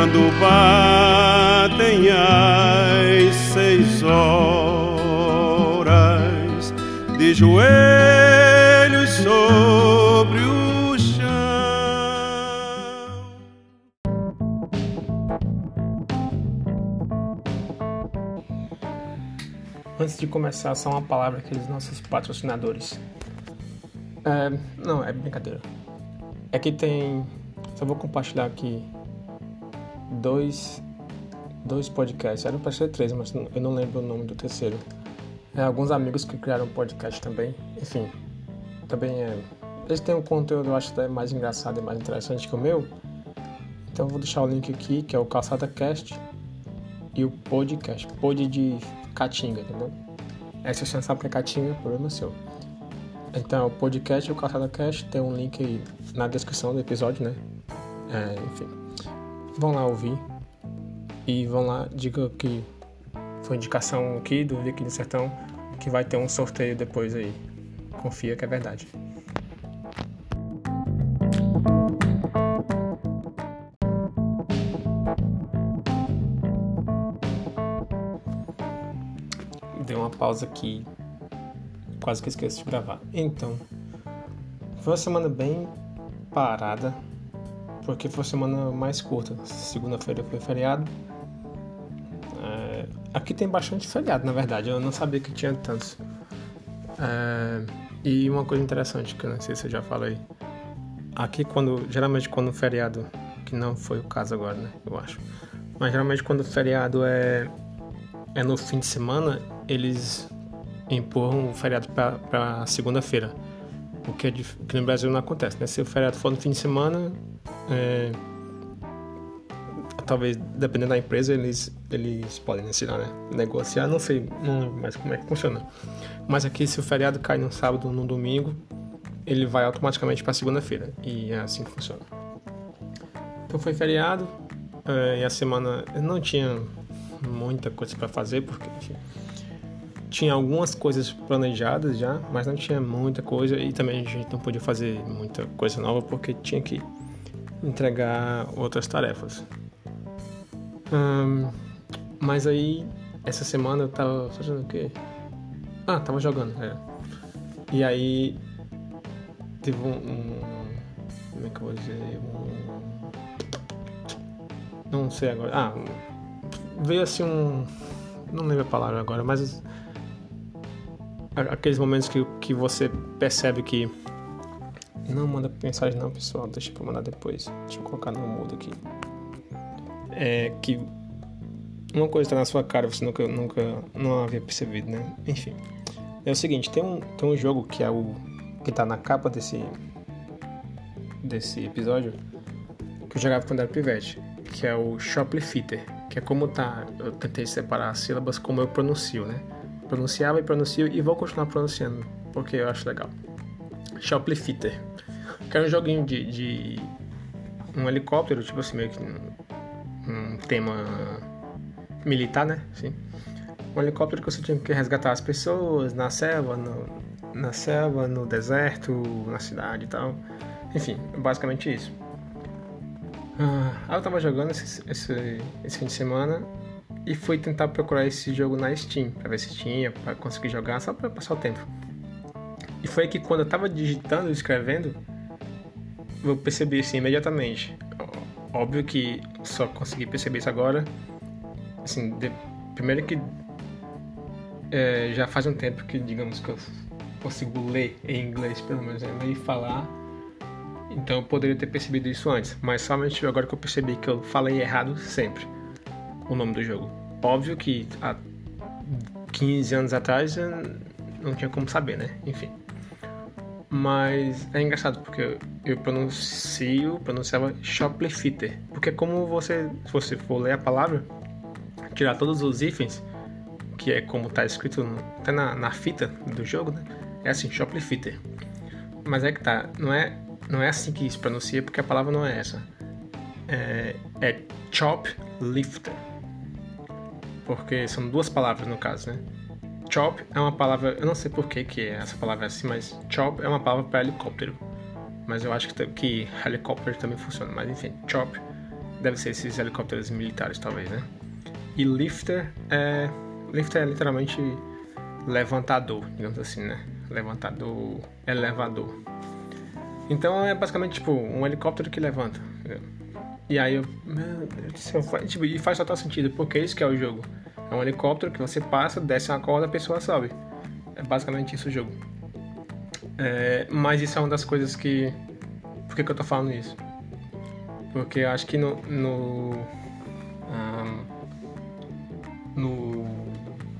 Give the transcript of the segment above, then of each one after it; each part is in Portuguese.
quando batem as seis horas de joelhos sobre o chão. Antes de começar, só uma palavra aqui dos nossos patrocinadores. É, não, é brincadeira. Aqui tem. Só vou compartilhar aqui dois, dois podcasts. Era para ser três, mas eu não lembro o nome do terceiro. É, alguns amigos que criaram um podcast também. Enfim, também é. Eles têm um conteúdo, eu acho, até mais engraçado e mais interessante que o meu. Então eu vou deixar o link aqui, que é o Calçada Cast e o podcast. Pod de Caatinga, entendeu? É, se você não sabe que é Caatinga, problema seu. Então, o podcast e o Calçada Cast tem um link aí na descrição do episódio, né? É, enfim. Vão lá ouvir. E vão lá, diga que foi indicação aqui do Vicky do Sertão, que vai ter um sorteio depois aí. Confia que é verdade. Dei uma pausa aqui. Quase que esqueci de gravar. Então, foi uma semana bem parada, porque foi uma semana mais curta. Segunda-feira foi feriado. É, aqui tem bastante feriado, na verdade. Eu não sabia que tinha tantos. É, e uma coisa interessante que eu não sei se eu já falei. Aqui quando. Geralmente quando o feriado. Que não foi o caso agora, né? Eu acho. Mas geralmente quando o feriado é. É no fim de semana, eles empurram o feriado para segunda-feira. O que, é que, no Brasil não acontece, né? Se o feriado for no fim de semana, é, talvez, dependendo da empresa, eles, eles podem ensinar, né? Negociar, não sei não mais como é que funciona. Mas aqui, se o feriado cai no sábado ou no domingo, ele vai automaticamente para segunda-feira. E é assim que funciona. Então foi feriado, é, e a semana eu não tinha muita coisa para fazer, porque tinha algumas coisas planejadas já, mas não tinha muita coisa e também a gente não podia fazer muita coisa nova porque tinha que entregar outras tarefas. mas aí, essa semana eu tava fazendo o quê? Ah, tava jogando, é. E aí, teve um, um. Como é que eu vou dizer? Um. Não sei agora. Ah, veio assim um. Não lembro a palavra agora, mas. Aqueles momentos que, que você percebe que. Não manda mensagem não, pessoal. Deixa pra mandar depois. Deixa eu colocar no mudo aqui. É que. Uma coisa tá na sua cara, você nunca, nunca não havia percebido, né? Enfim. É o seguinte, tem um, tem um jogo que é o. que tá na capa desse. desse episódio. Que eu jogava quando era pivete. Que é o Shoplifter que é como tá. Eu tentei separar as sílabas como eu pronuncio, né? Pronunciava e pronuncio e vou continuar pronunciando, porque eu acho legal. Shoplifter. Que é um joguinho de, de um helicóptero, tipo assim, meio que um, um tema militar, né? Sim. Um helicóptero que você tinha que resgatar as pessoas na selva, no, na selva, no deserto, na cidade e tal. Enfim, basicamente isso. Ah, eu tava jogando esse, esse, esse, fim de semana e fui tentar procurar esse jogo na Steam, pra ver se tinha, pra conseguir jogar, só pra passar o tempo. E foi que quando eu tava digitando, escrevendo, eu percebi assim imediatamente. Óbvio que só consegui perceber isso agora. Assim, de, primeiro que é, já faz um tempo que, digamos, que eu consigo ler em inglês, pelo menos, né? e falar então eu poderia ter percebido isso antes, mas somente agora que eu percebi que eu falei errado sempre o nome do jogo. Óbvio que há 15 anos atrás não tinha como saber, né? Enfim. Mas é engraçado porque eu pronuncio, pronunciava shoplifter. Porque como você, se você for ler a palavra, tirar todos os hífens, que é como está escrito até na, na fita do jogo, né? É assim, shoplifter. Mas é que tá, não é não é assim que se pronuncia, porque a palavra não é essa. É, é choplifter. Porque são duas palavras no caso, né? Chop é uma palavra, eu não sei por que, que essa palavra é assim, mas chop é uma palavra para helicóptero. Mas eu acho que, que helicóptero também funciona, mas enfim, chop deve ser esses helicópteros militares, talvez, né? E lifter é. Lifter é literalmente levantador, digamos assim, né? Levantador, elevador. Então é basicamente tipo um helicóptero que levanta. E aí eu. Meu Deus do céu, tipo, e faz total sentido, porque é isso que é o jogo. É um helicóptero que você passa, desce uma corda, a pessoa sobe. É basicamente isso o jogo. É, mas isso é uma das coisas que. Por que, que eu tô falando isso? Porque eu acho que no. no, um, no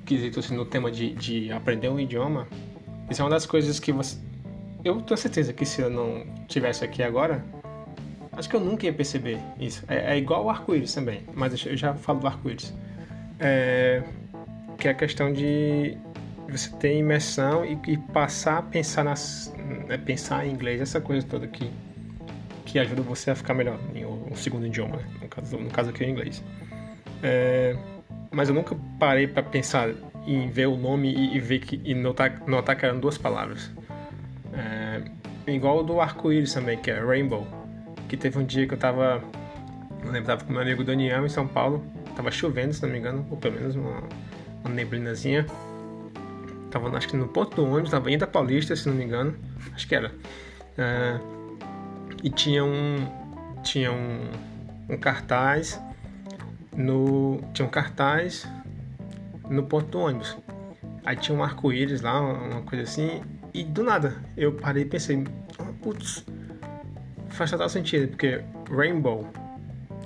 quesito, assim, no tema de, de aprender um idioma, isso é uma das coisas que você. Eu tenho certeza que se eu não tivesse aqui agora, acho que eu nunca ia perceber isso. É, é igual o arco-íris também, mas eu já falo do arco-íris. É, que é a questão de você ter imersão e, e passar a pensar, nas, né, pensar em inglês, essa coisa toda que, que ajuda você a ficar melhor em um segundo idioma, né? no, caso, no caso aqui é o inglês. É, mas eu nunca parei para pensar em ver o nome e, e, ver que e notar, notar que eram duas palavras. É, igual do arco-íris também, que é rainbow. Que teve um dia que eu tava. Não lembro, tava com meu amigo Daniel em São Paulo. Tava chovendo, se não me engano, ou pelo menos uma, uma neblinazinha. Tava acho que no ponto do ônibus, tava indo a Paulista, se não me engano. Acho que era. É, e tinha um. Tinha um, um cartaz no. Tinha um cartaz no ponto do ônibus. Aí tinha um arco-íris lá, uma coisa assim, e do nada eu parei e pensei, oh, putz, faz total sentido, porque rainbow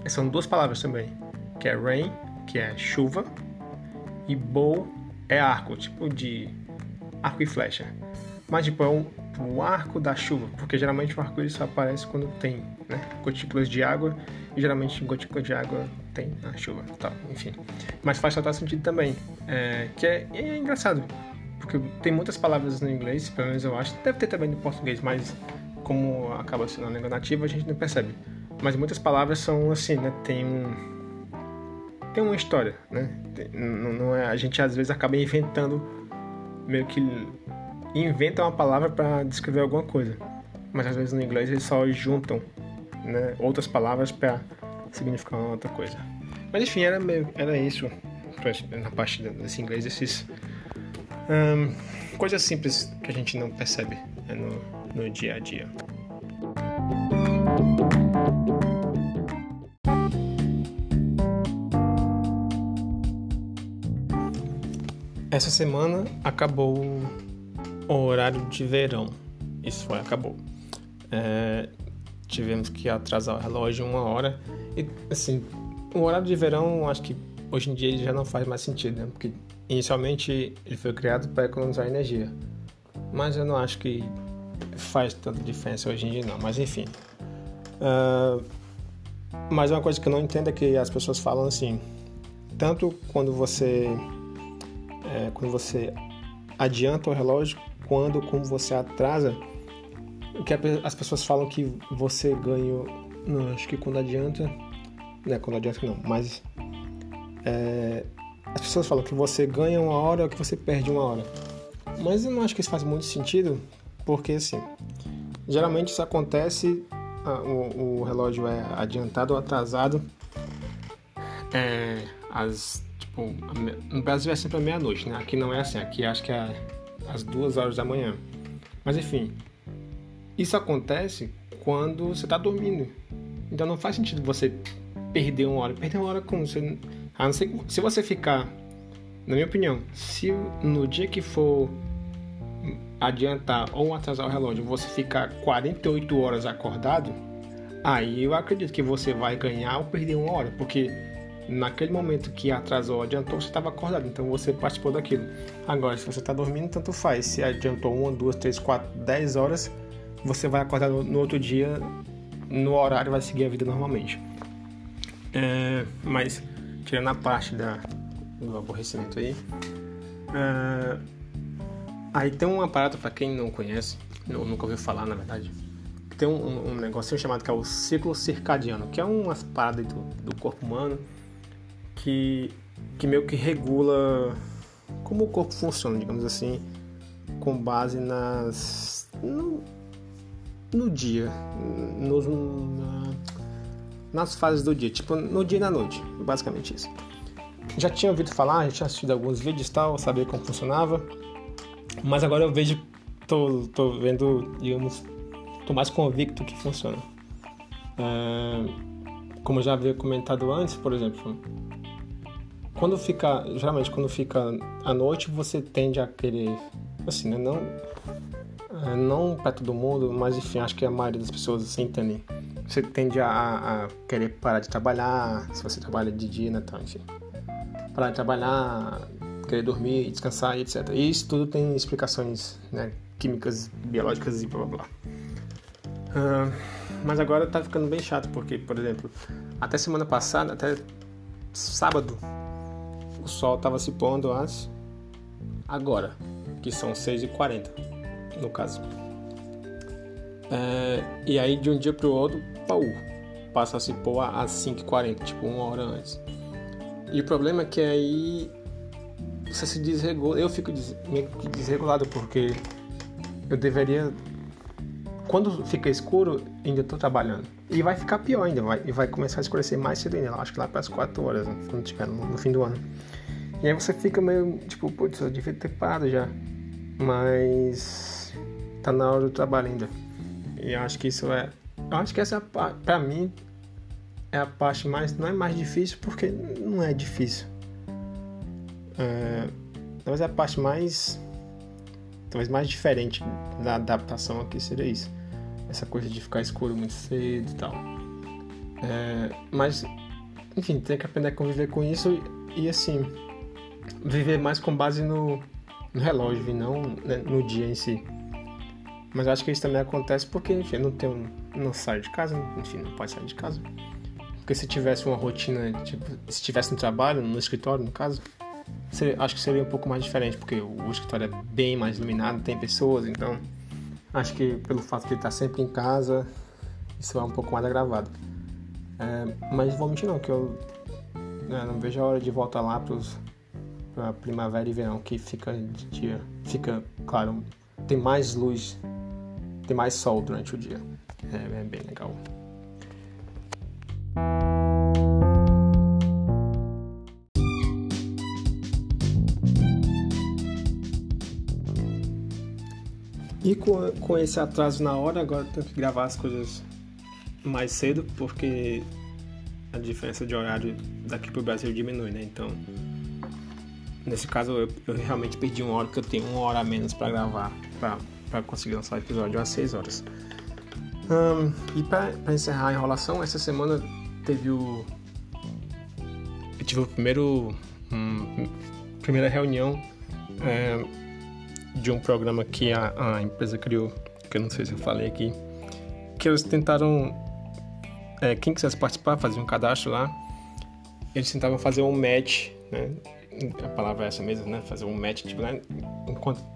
são duas palavras também, que é rain, que é chuva, e bow é arco, tipo de arco e flecha. Mas tipo, é um, o arco da chuva, porque geralmente o arco-íris só aparece quando tem né, gotículas de água, e geralmente gotícula de água tem na chuva, tal, enfim. Mas faz total sentido também, é, que é, é engraçado, porque tem muitas palavras no inglês, pelo menos eu acho, deve ter também no português, mas como acaba sendo a língua nativa, a gente não percebe. Mas muitas palavras são assim, né, tem um tem uma história, né? Tem, não, é, a gente às vezes acaba inventando meio que inventa uma palavra para descrever alguma coisa, mas às vezes no inglês eles só juntam né, outras palavras para significar uma outra coisa. Mas enfim, era, meio, era isso na parte desse inglês, esses um, coisas simples que a gente não percebe né, no, no dia a dia. Essa semana acabou o horário de verão. Isso foi, acabou. É, tivemos que atrasar o relógio uma hora. E, assim, o horário de verão, acho que hoje em dia ele já não faz mais sentido, né? Porque inicialmente ele foi criado para economizar energia. Mas eu não acho que faz tanta diferença hoje em dia, não. Mas, enfim. Uh, mas uma coisa que eu não entendo é que as pessoas falam assim, tanto quando você é, quando você adianta o relógio, quando como você atrasa, que as pessoas falam que você ganha, não, acho que quando adianta, né, quando adianta não, mas é, as pessoas falam que você ganha uma hora ou que você perde uma hora. Mas eu não acho que isso faz muito sentido, porque assim, geralmente isso acontece, o, o relógio é adiantado ou atrasado é, as, tipo, no Brasil é sempre a meia-noite, né? Aqui não é assim, aqui acho que é às duas horas da manhã. Mas enfim, isso acontece quando você está dormindo. Então não faz sentido você perder uma hora. Perder uma hora como? Você, a não ser se você ficar, na minha opinião, se no dia que for adiantar ou atrasar o relógio, você ficar 48 horas acordado, aí eu acredito que você vai ganhar ou perder uma hora, porque naquele momento que atrasou ou adiantou, você estava acordado, então você participou daquilo. Agora, se você está dormindo, tanto faz. Se adiantou uma, duas, três, quatro, dez horas, você vai acordar no, outro dia, no horário, vai seguir a vida normalmente. É, mas, tirando a parte da, do aborrecimento aí, é, aí tem uma parada para quem não conhece, nunca ouviu falar, na verdade, tem um, um negocinho chamado que é o ciclo circadiano, que é uma parada do, do corpo humano que, que meio que regula como o corpo funciona, digamos assim, com base nas no, no dia, nos, na, nas fases do dia, tipo no dia e na noite, basicamente isso. Já tinha ouvido falar, já tinha assistido alguns vídeos e tal, sabia como funcionava, mas agora eu vejo, tô, tô vendo, digamos, tô mais convicto que funciona. É, como eu já havia comentado antes, por exemplo, quando fica, geralmente quando fica à noite, você tende a querer, assim, né, não é, não para todo mundo, mas enfim, acho que a maioria das pessoas assim entendem. Você tende a, a, querer parar de trabalhar, se você trabalha de dia, né, então, enfim. Parar de trabalhar, querer dormir, descansar, etc. E isso tudo tem explicações, né, químicas, biológicas e blá blá blá. Uh, mas agora tá ficando bem chato, porque, por exemplo, até semana passada, até sábado, o sol tava se pondo às agora, que são 6h40 no caso. É, e aí de um dia pro outro, pau, passa a se pôr às 5h40, tipo uma hora antes. E o problema é que aí você se desregula. Eu fico meio que desregulado porque eu deveria. Quando fica escuro, ainda estou trabalhando. E vai ficar pior ainda, vai, e vai começar a escurecer mais cedo ainda. Acho que lá para as 4 horas, né, quando tiver no, no, fim do ano. E aí você fica meio tipo, putz, eu devia ter parado já. Mas tá na hora do trabalho ainda. E acho que isso é. Eu acho que essa, pra mim, é a parte mais. Não é mais difícil porque não é difícil. É, talvez a parte mais. Talvez mais diferente da adaptação aqui seria isso. Essa coisa de ficar escuro muito cedo e tal. É, mas, enfim, tem que aprender a conviver com isso e, assim, viver mais com base no, no relógio e não né, no dia em si. Mas eu acho que isso também acontece porque, enfim, não tem não sai de casa, enfim, não pode sair de casa. Porque se tivesse uma rotina, tipo, se tivesse no trabalho, no escritório, no caso, seria, acho que seria um pouco mais diferente, porque o, escritório é bem mais iluminado, tem pessoas, então acho que pelo fato de ele estar sempre em casa, isso é um pouco mais agravado. É, mas vou mentir não, que eu né, não vejo a hora de voltar lá para primavera e verão, que fica de dia, fica, claro, tem mais luz tem mais sol durante o dia. É, é bem legal. E com, com esse atraso na hora, agora tenho que gravar as coisas mais cedo, porque a diferença de horário daqui pro Brasil diminui, né? Então, nesse caso, eu, eu realmente perdi uma hora, porque eu tenho uma hora a menos para gravar, para conseguir lançar o episódio às 6 horas. E para encerrar a enrolação, essa semana teve o. Eu tive o primeiro. Um, primeira reunião é, de um programa que a, a, empresa criou, que eu não sei se eu falei aqui, que eles tentaram. É, quem quisesse participar, fazer um cadastro lá, eles tentavam fazer um match, né? A palavra é essa mesmo, né? Fazer um match, tipo, né?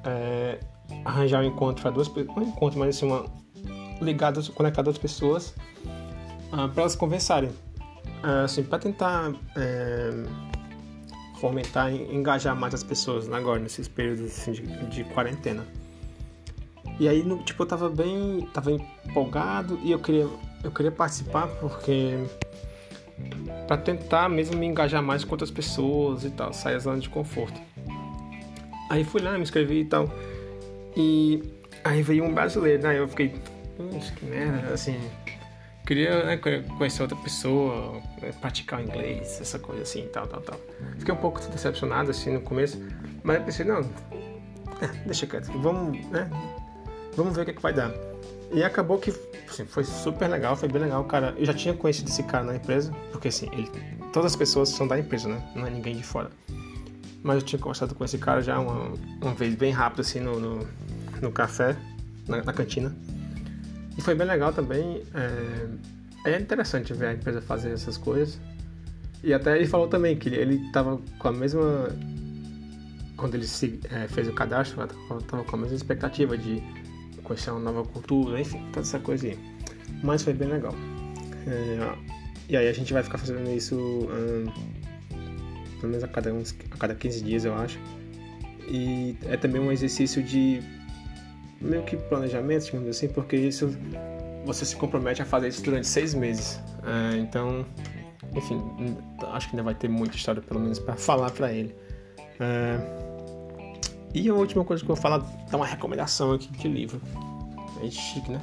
É, arranjar um encontro para duas pessoas, um encontro, mas assim, uma ligadas, conectar duas pessoas ah, para elas conversarem, uh, assim, para tentar é, fomentar e engajar mais as pessoas né, agora nesses períodos assim, de, de quarentena. E aí, no, tipo, eu tava bem, tava empolgado e eu queria, eu queria participar porque para tentar mesmo me engajar mais com outras pessoas e tal, sair da zona de conforto. Aí fui lá, me inscrevi e tal. E aí veio um brasileiro, né? Eu fiquei, que merda, assim. Queria né, conhecer outra pessoa, né, praticar o inglês, essa coisa assim, tal, tal, tal. Fiquei um pouco decepcionado assim no começo, mas eu pensei, não, é, deixa quieto, vamos, né? Vamos ver o que, é que vai dar. E acabou que assim, foi super legal, foi bem legal, cara. Eu já tinha conhecido esse cara na empresa, porque assim, ele, todas as pessoas são da empresa, né? Não é ninguém de fora. Mas eu tinha conversado com esse cara já uma, uma vez bem rápido assim no, no, no café, na, na, cantina. E foi bem legal também. É, é interessante ver a empresa fazer essas coisas. E até ele falou também que ele estava com a mesma. Quando ele se, é, fez o cadastro, estava com a mesma expectativa de conhecer uma nova cultura, enfim, toda essa coisa aí. Mas foi bem legal. É, e aí a gente vai ficar fazendo isso. Hum, pelo menos a cada, uns, a cada 15 dias, eu acho. E é também um exercício de meio que planejamento, digamos assim, porque isso você se compromete a fazer isso durante seis meses. É, então, enfim, acho que ainda vai ter muita história, pelo menos, para falar para ele. É, e a última coisa que eu vou falar, dar uma recomendação aqui de livro. É chique, né?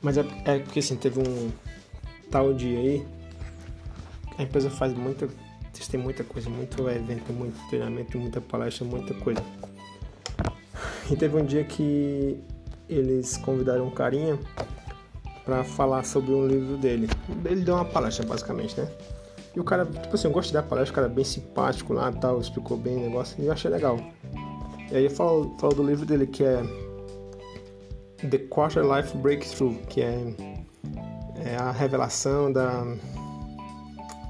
Mas é, é porque assim, teve um tal dia aí, a empresa faz muita. Tem muita coisa, muito evento, muito treinamento, muita palestra, muita coisa. E teve um dia que eles convidaram um carinha para falar sobre um livro dele. Ele deu uma palestra, basicamente, né? E o cara, tipo assim, eu gosto da palestra, o cara é bem simpático lá tal, explicou bem o negócio e eu achei legal. E aí falou, falou do livro dele que é The Quarter Life Breakthrough, que é, é a revelação da.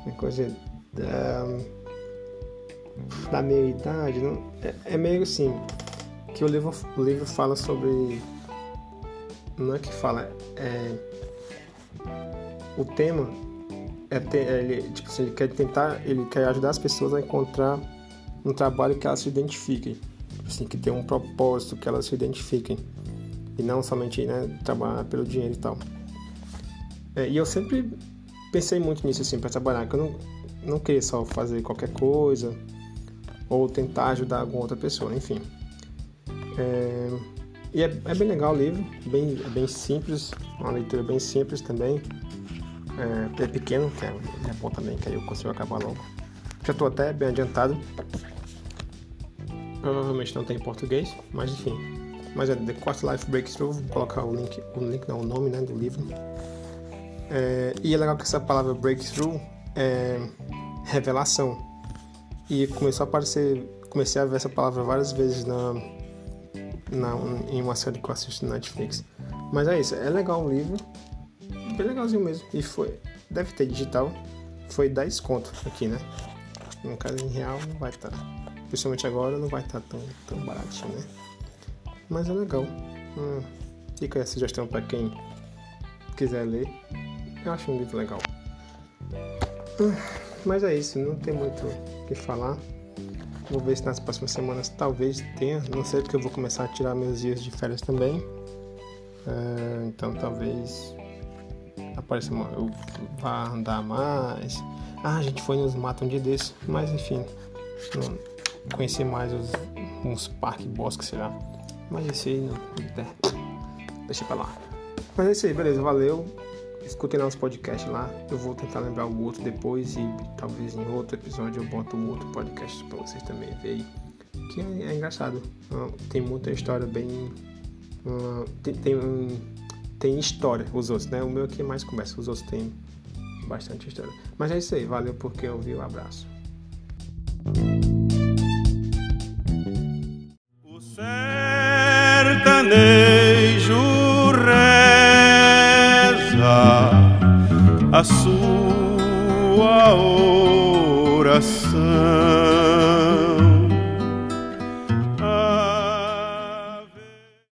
É coisa. Da, da meia idade. Não, é, é meio assim. Que o livro, o livro fala sobre não é que fala, é o tema é ter, é, ele, tipo assim, ele quer tentar, ele quer ajudar as pessoas a encontrar um trabalho que elas se identifiquem, tipo assim, que tem um propósito que elas se identifiquem e não somente né, trabalhar pelo dinheiro e tal. É, e eu sempre pensei muito nisso assim para trabalhar, que eu não, não queria só fazer qualquer coisa ou tentar ajudar alguma outra pessoa, enfim. É, e é, é, bem legal o livro, bem, é bem simples, uma leitura bem simples também. É, é pequeno, que é, é bom também, que aí eu consigo acabar logo. Já estou até bem adiantado. Provavelmente não tem em português, mas enfim. Mas é The Quarter Life Breakthrough, vou colocar o link, o link não, o nome né, do livro. É, e é legal que essa palavra breakthrough é revelação. E começou a aparecer, comecei a ver essa palavra várias vezes na, na, em uma série que eu assisto na Netflix. Mas é isso, é legal o livro, bem legalzinho mesmo. E foi, deve ter digital, foi 10 conto aqui, né? No caso em real não vai estar, tá, principalmente agora não vai estar tá tão, tão baratinho, né? Mas é legal. Hum, fica a sugestão para quem quiser ler. Eu acho um livro legal. Hum, mas é isso, não tem muito o que falar. Vou ver se nas próximas semanas talvez tenha. Não sei porque eu vou começar a tirar meus dias de férias também. Uh, então talvez apareça uma, eu vá andar mais. Ah, a gente foi nos matos um dia desse. Mas enfim, conhecer mais os, uns parques, bosques, sei lá. Mas esse aí não. É, deixa pra lá. Mas é isso aí, beleza, valeu escutem nosso podcast lá. Eu vou tentar lembrar o outro depois e talvez em outro episódio eu boto o outro podcast para vocês também verem. Que é, é engraçado. Tem muita história bem. Tem, tem, tem, história, os outros, né? O meu aqui é mais conversa, os outros tem bastante história. Mas é isso aí, valeu porque ouviu, um abraço. A sua oração.